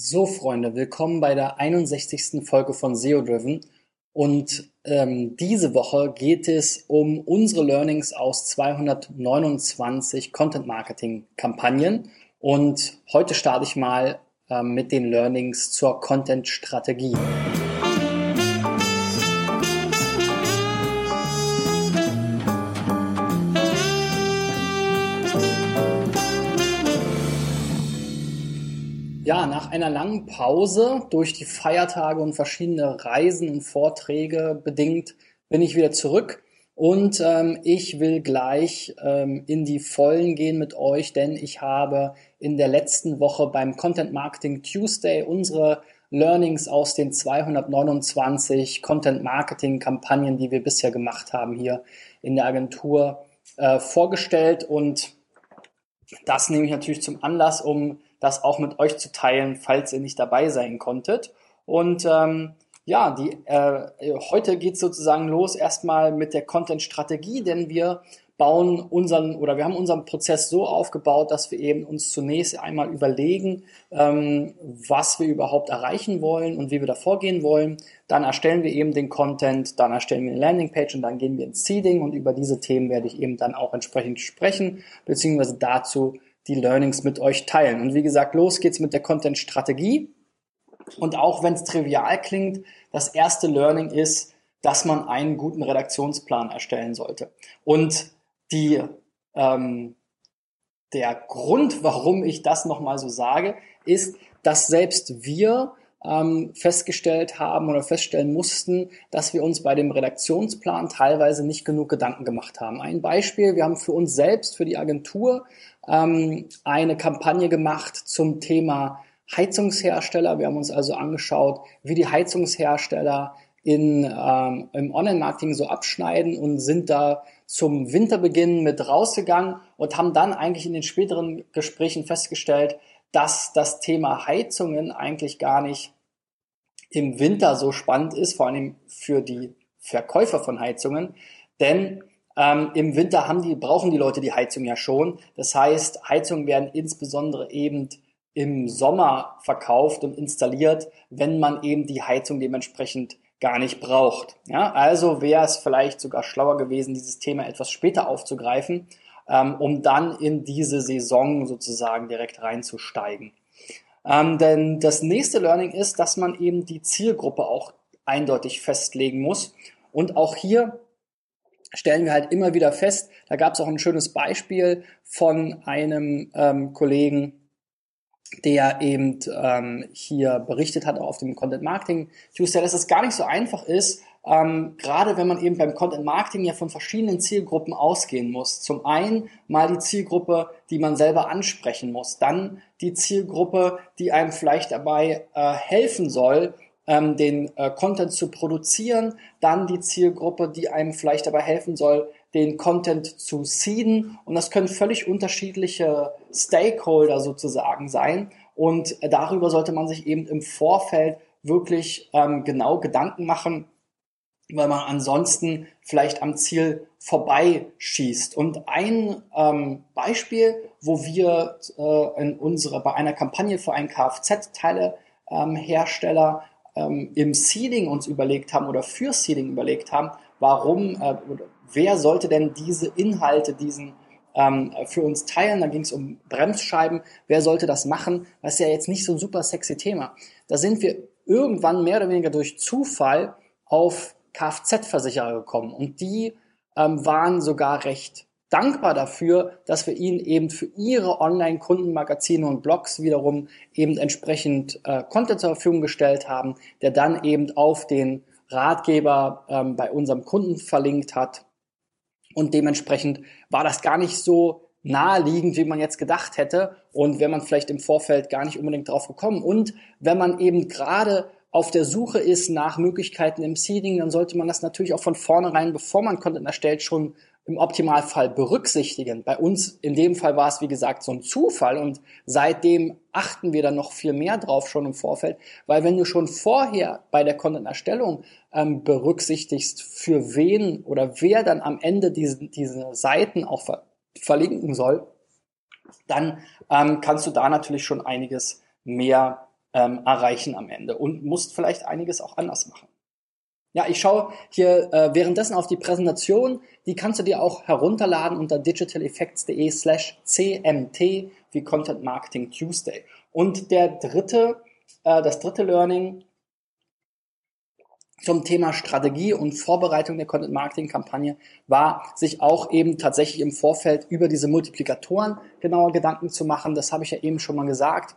So, Freunde, willkommen bei der 61. Folge von SEO Driven. Und ähm, diese Woche geht es um unsere Learnings aus 229 Content Marketing Kampagnen. Und heute starte ich mal ähm, mit den Learnings zur Content Strategie. Ja, nach einer langen Pause durch die Feiertage und verschiedene Reisen und Vorträge bedingt bin ich wieder zurück. Und ähm, ich will gleich ähm, in die Vollen gehen mit euch, denn ich habe in der letzten Woche beim Content Marketing Tuesday unsere Learnings aus den 229 Content Marketing Kampagnen, die wir bisher gemacht haben hier in der Agentur äh, vorgestellt. Und das nehme ich natürlich zum Anlass, um das auch mit euch zu teilen, falls ihr nicht dabei sein konntet. Und ähm, ja, die, äh, heute geht sozusagen los erstmal mit der Content-Strategie, denn wir bauen unseren oder wir haben unseren Prozess so aufgebaut, dass wir eben uns zunächst einmal überlegen, ähm, was wir überhaupt erreichen wollen und wie wir da vorgehen wollen. Dann erstellen wir eben den Content, dann erstellen wir eine Landingpage und dann gehen wir ins Seeding und über diese Themen werde ich eben dann auch entsprechend sprechen, beziehungsweise dazu die Learnings mit euch teilen. Und wie gesagt, los geht's mit der Content-Strategie. Und auch wenn es trivial klingt, das erste Learning ist, dass man einen guten Redaktionsplan erstellen sollte. Und die, ähm, der Grund, warum ich das nochmal so sage, ist, dass selbst wir ähm, festgestellt haben oder feststellen mussten, dass wir uns bei dem Redaktionsplan teilweise nicht genug Gedanken gemacht haben. Ein Beispiel, wir haben für uns selbst, für die Agentur, ähm, eine Kampagne gemacht zum Thema Heizungshersteller. Wir haben uns also angeschaut, wie die Heizungshersteller in, ähm, im Online-Marketing so abschneiden und sind da zum Winterbeginn mit rausgegangen und haben dann eigentlich in den späteren Gesprächen festgestellt, dass das Thema Heizungen eigentlich gar nicht im Winter so spannend ist, vor allem für die Verkäufer von Heizungen, denn ähm, Im Winter haben die, brauchen die Leute die Heizung ja schon. Das heißt, Heizungen werden insbesondere eben im Sommer verkauft und installiert, wenn man eben die Heizung dementsprechend gar nicht braucht. Ja, also wäre es vielleicht sogar schlauer gewesen, dieses Thema etwas später aufzugreifen, ähm, um dann in diese Saison sozusagen direkt reinzusteigen. Ähm, denn das nächste Learning ist, dass man eben die Zielgruppe auch eindeutig festlegen muss. Und auch hier stellen wir halt immer wieder fest, da gab es auch ein schönes Beispiel von einem ähm, Kollegen, der eben ähm, hier berichtet hat auf dem Content Marketing Tuesday, dass es gar nicht so einfach ist, ähm, gerade wenn man eben beim Content Marketing ja von verschiedenen Zielgruppen ausgehen muss. Zum einen mal die Zielgruppe, die man selber ansprechen muss, dann die Zielgruppe, die einem vielleicht dabei äh, helfen soll, ähm, den äh, Content zu produzieren, dann die Zielgruppe, die einem vielleicht dabei helfen soll, den Content zu seeden. Und das können völlig unterschiedliche Stakeholder sozusagen sein. Und darüber sollte man sich eben im Vorfeld wirklich ähm, genau Gedanken machen, weil man ansonsten vielleicht am Ziel vorbeischießt. Und ein ähm, Beispiel, wo wir äh, in unserer, bei einer Kampagne für einen Kfz-Teile-Hersteller ähm, ähm, im Seeding uns überlegt haben oder für Seeding überlegt haben, warum, äh, wer sollte denn diese Inhalte, diesen ähm, für uns teilen. Da ging es um Bremsscheiben. Wer sollte das machen? Das ist ja jetzt nicht so ein super sexy Thema. Da sind wir irgendwann mehr oder weniger durch Zufall auf Kfz-Versicherer gekommen und die ähm, waren sogar recht dankbar dafür, dass wir ihnen eben für ihre Online-Kundenmagazine und Blogs wiederum eben entsprechend äh, Content zur Verfügung gestellt haben, der dann eben auf den Ratgeber ähm, bei unserem Kunden verlinkt hat. Und dementsprechend war das gar nicht so naheliegend, wie man jetzt gedacht hätte. Und wenn man vielleicht im Vorfeld gar nicht unbedingt drauf gekommen. Und wenn man eben gerade auf der Suche ist nach Möglichkeiten im Seeding, dann sollte man das natürlich auch von vornherein, bevor man Content erstellt, schon im Optimalfall berücksichtigen. Bei uns in dem Fall war es, wie gesagt, so ein Zufall und seitdem achten wir dann noch viel mehr drauf schon im Vorfeld, weil wenn du schon vorher bei der Content-Erstellung ähm, berücksichtigst, für wen oder wer dann am Ende diese, diese Seiten auch ver verlinken soll, dann ähm, kannst du da natürlich schon einiges mehr ähm, erreichen am Ende und musst vielleicht einiges auch anders machen. Ja, ich schaue hier äh, währenddessen auf die Präsentation. Die kannst du dir auch herunterladen unter digitaleffects.de slash cmt wie Content Marketing Tuesday. Und der dritte, äh, das dritte Learning zum Thema Strategie und Vorbereitung der Content Marketing Kampagne war, sich auch eben tatsächlich im Vorfeld über diese Multiplikatoren genauer Gedanken zu machen. Das habe ich ja eben schon mal gesagt.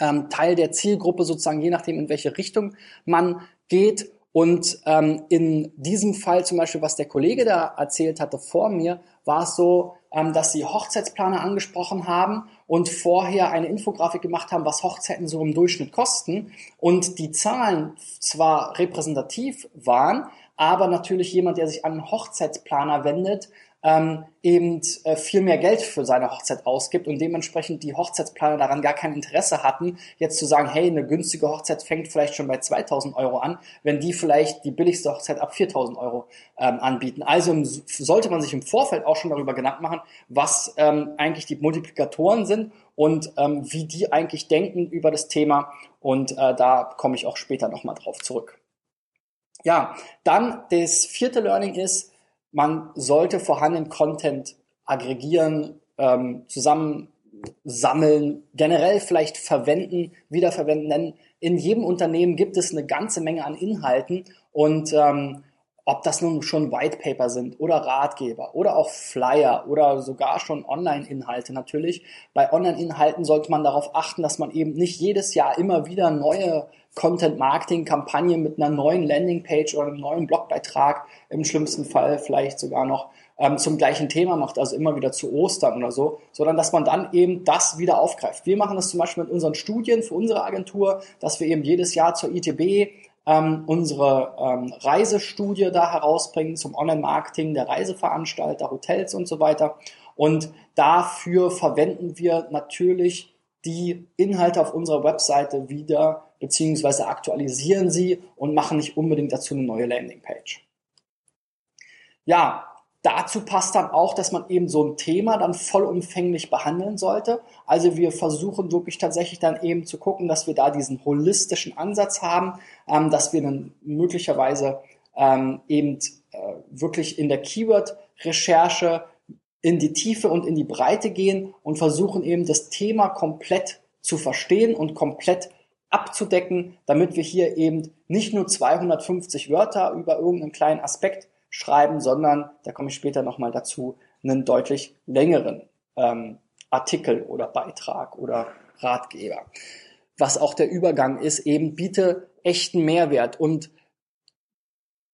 Ähm, Teil der Zielgruppe sozusagen, je nachdem, in welche Richtung man geht. Und ähm, in diesem Fall zum Beispiel, was der Kollege da erzählt hatte vor mir, war es so, ähm, dass sie Hochzeitsplaner angesprochen haben und vorher eine Infografik gemacht haben, was Hochzeiten so im Durchschnitt kosten. Und die Zahlen zwar repräsentativ waren, aber natürlich jemand, der sich an einen Hochzeitsplaner wendet, ähm, eben äh, viel mehr Geld für seine Hochzeit ausgibt und dementsprechend die Hochzeitsplaner daran gar kein Interesse hatten, jetzt zu sagen, hey, eine günstige Hochzeit fängt vielleicht schon bei 2000 Euro an, wenn die vielleicht die billigste Hochzeit ab 4000 Euro ähm, anbieten. Also sollte man sich im Vorfeld auch schon darüber Gedanken machen, was ähm, eigentlich die Multiplikatoren sind und ähm, wie die eigentlich denken über das Thema und äh, da komme ich auch später nochmal drauf zurück. Ja, dann das vierte Learning ist, man sollte vorhandenen Content aggregieren, ähm, zusammensammeln, generell vielleicht verwenden, wiederverwenden. Denn in jedem Unternehmen gibt es eine ganze Menge an Inhalten und ähm, ob das nun schon White Paper sind oder Ratgeber oder auch Flyer oder sogar schon Online-Inhalte natürlich. Bei Online-Inhalten sollte man darauf achten, dass man eben nicht jedes Jahr immer wieder neue Content-Marketing-Kampagne mit einer neuen Landingpage oder einem neuen Blogbeitrag, im schlimmsten Fall vielleicht sogar noch ähm, zum gleichen Thema macht, also immer wieder zu Ostern oder so, sondern dass man dann eben das wieder aufgreift. Wir machen das zum Beispiel mit unseren Studien für unsere Agentur, dass wir eben jedes Jahr zur ITB ähm, unsere ähm, Reisestudie da herausbringen zum Online-Marketing der Reiseveranstalter, Hotels und so weiter. Und dafür verwenden wir natürlich die Inhalte auf unserer Webseite wieder beziehungsweise aktualisieren sie und machen nicht unbedingt dazu eine neue Landingpage. Ja, dazu passt dann auch, dass man eben so ein Thema dann vollumfänglich behandeln sollte. Also wir versuchen wirklich tatsächlich dann eben zu gucken, dass wir da diesen holistischen Ansatz haben, ähm, dass wir dann möglicherweise ähm, eben äh, wirklich in der Keyword-Recherche in die Tiefe und in die Breite gehen und versuchen eben das Thema komplett zu verstehen und komplett abzudecken, damit wir hier eben nicht nur 250 Wörter über irgendeinen kleinen Aspekt schreiben, sondern, da komme ich später nochmal dazu, einen deutlich längeren ähm, Artikel oder Beitrag oder Ratgeber. Was auch der Übergang ist, eben biete echten Mehrwert und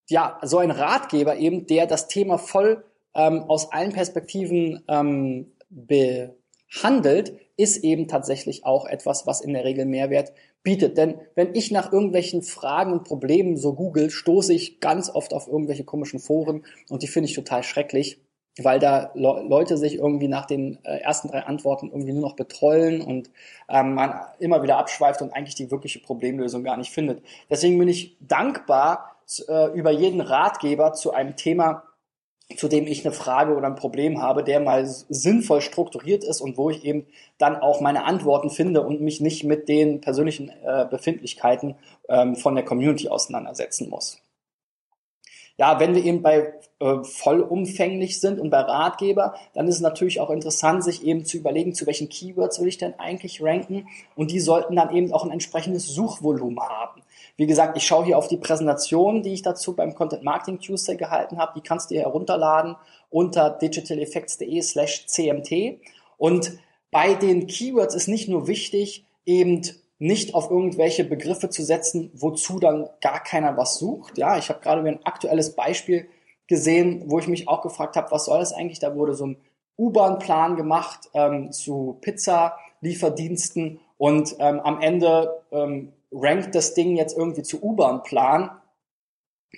ja, so ein Ratgeber eben, der das Thema voll ähm, aus allen Perspektiven ähm, behandelt, ist eben tatsächlich auch etwas, was in der Regel Mehrwert bietet. Denn wenn ich nach irgendwelchen Fragen und Problemen so google, stoße ich ganz oft auf irgendwelche komischen Foren und die finde ich total schrecklich, weil da Le Leute sich irgendwie nach den äh, ersten drei Antworten irgendwie nur noch betrollen und ähm, man immer wieder abschweift und eigentlich die wirkliche Problemlösung gar nicht findet. Deswegen bin ich dankbar äh, über jeden Ratgeber zu einem Thema, zu dem ich eine Frage oder ein Problem habe, der mal sinnvoll strukturiert ist und wo ich eben dann auch meine Antworten finde und mich nicht mit den persönlichen äh, Befindlichkeiten ähm, von der Community auseinandersetzen muss. Ja, wenn wir eben bei äh, vollumfänglich sind und bei Ratgeber, dann ist es natürlich auch interessant, sich eben zu überlegen, zu welchen Keywords will ich denn eigentlich ranken und die sollten dann eben auch ein entsprechendes Suchvolumen haben. Wie gesagt, ich schaue hier auf die Präsentation, die ich dazu beim Content Marketing Tuesday gehalten habe. Die kannst du dir herunterladen unter digitaleffects.de slash cmt. Und bei den Keywords ist nicht nur wichtig, eben nicht auf irgendwelche Begriffe zu setzen, wozu dann gar keiner was sucht. Ja, ich habe gerade ein aktuelles Beispiel gesehen, wo ich mich auch gefragt habe, was soll das eigentlich? Da wurde so ein U-Bahn-Plan gemacht ähm, zu Pizza-Lieferdiensten und ähm, am Ende ähm, rankt das Ding jetzt irgendwie zu U-Bahn-Plan.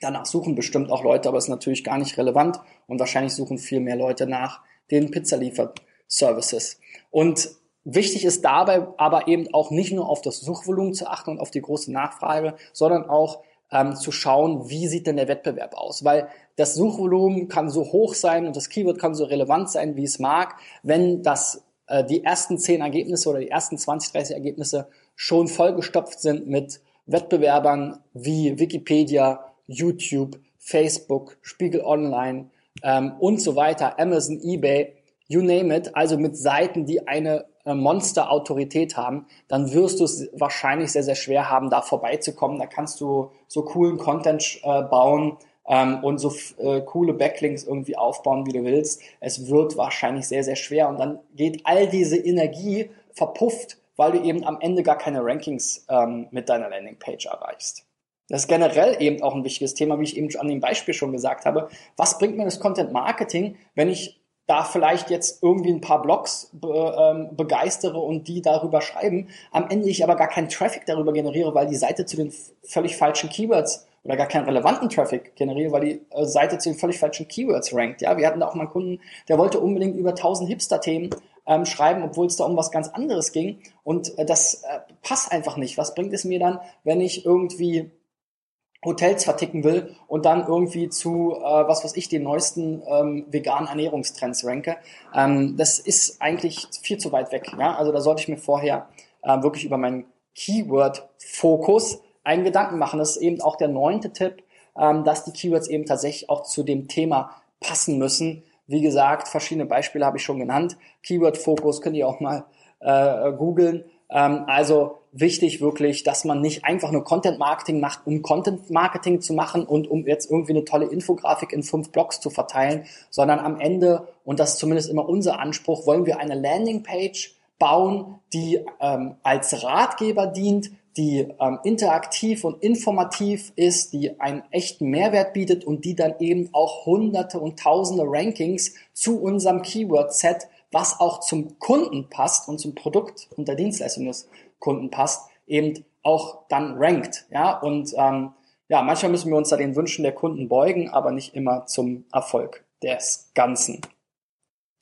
Danach suchen bestimmt auch Leute, aber ist natürlich gar nicht relevant und wahrscheinlich suchen viel mehr Leute nach den Pizzaliefer-Services. Und wichtig ist dabei aber eben auch nicht nur auf das Suchvolumen zu achten und auf die große Nachfrage, sondern auch ähm, zu schauen, wie sieht denn der Wettbewerb aus? Weil das Suchvolumen kann so hoch sein und das Keyword kann so relevant sein, wie es mag, wenn das äh, die ersten zehn Ergebnisse oder die ersten 20, 30 Ergebnisse schon vollgestopft sind mit Wettbewerbern wie Wikipedia, YouTube, Facebook, Spiegel Online ähm, und so weiter, Amazon, eBay, you name it, also mit Seiten, die eine äh, Monster-Autorität haben, dann wirst du es wahrscheinlich sehr, sehr schwer haben, da vorbeizukommen. Da kannst du so coolen Content äh, bauen ähm, und so äh, coole Backlinks irgendwie aufbauen, wie du willst. Es wird wahrscheinlich sehr, sehr schwer und dann geht all diese Energie verpufft, weil du eben am Ende gar keine Rankings ähm, mit deiner Landingpage erreichst. Das ist generell eben auch ein wichtiges Thema, wie ich eben an dem Beispiel schon gesagt habe. Was bringt mir das Content Marketing, wenn ich da vielleicht jetzt irgendwie ein paar Blogs be, ähm, begeistere und die darüber schreiben, am Ende ich aber gar keinen Traffic darüber generiere, weil die Seite zu den völlig falschen Keywords oder gar keinen relevanten Traffic generiere, weil die äh, Seite zu den völlig falschen Keywords rankt. Ja, wir hatten da auch mal einen Kunden, der wollte unbedingt über 1000 Hipster-Themen ähm, schreiben, obwohl es da um was ganz anderes ging. Und äh, das äh, passt einfach nicht. Was bringt es mir dann, wenn ich irgendwie Hotels verticken will und dann irgendwie zu, äh, was weiß ich, den neuesten ähm, veganen Ernährungstrends ranke. Ähm, das ist eigentlich viel zu weit weg. Ja? Also da sollte ich mir vorher äh, wirklich über meinen Keyword-Fokus einen Gedanken machen. Das ist eben auch der neunte Tipp, ähm, dass die Keywords eben tatsächlich auch zu dem Thema passen müssen. Wie gesagt, verschiedene Beispiele habe ich schon genannt. Keyword-Fokus könnt ihr auch mal äh, googeln. Ähm, also wichtig wirklich, dass man nicht einfach nur Content Marketing macht, um Content Marketing zu machen und um jetzt irgendwie eine tolle Infografik in fünf Blogs zu verteilen, sondern am Ende, und das ist zumindest immer unser Anspruch, wollen wir eine Landingpage bauen, die ähm, als Ratgeber dient, die ähm, interaktiv und informativ ist, die einen echten Mehrwert bietet und die dann eben auch hunderte und tausende Rankings zu unserem Keyword-Set, was auch zum Kunden passt und zum Produkt und der Dienstleistung des Kunden passt, eben auch dann rankt. Ja, und ähm, ja, manchmal müssen wir uns da den Wünschen der Kunden beugen, aber nicht immer zum Erfolg des Ganzen.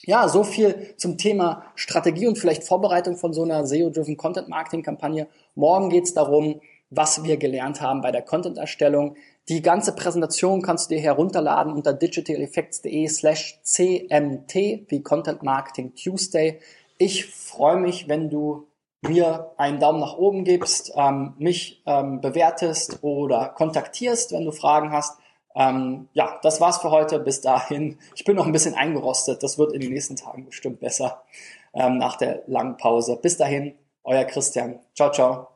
Ja, so viel zum Thema Strategie und vielleicht Vorbereitung von so einer SEO-driven Content Marketing Kampagne. Morgen geht's darum, was wir gelernt haben bei der Content-Erstellung. Die ganze Präsentation kannst du dir herunterladen unter digitaleffects.de slash cmt wie Content Marketing Tuesday. Ich freue mich, wenn du mir einen Daumen nach oben gibst, ähm, mich ähm, bewertest oder kontaktierst, wenn du Fragen hast. Ähm, ja, das war's für heute. Bis dahin. Ich bin noch ein bisschen eingerostet. Das wird in den nächsten Tagen bestimmt besser ähm, nach der langen Pause. Bis dahin, euer Christian. Ciao, ciao.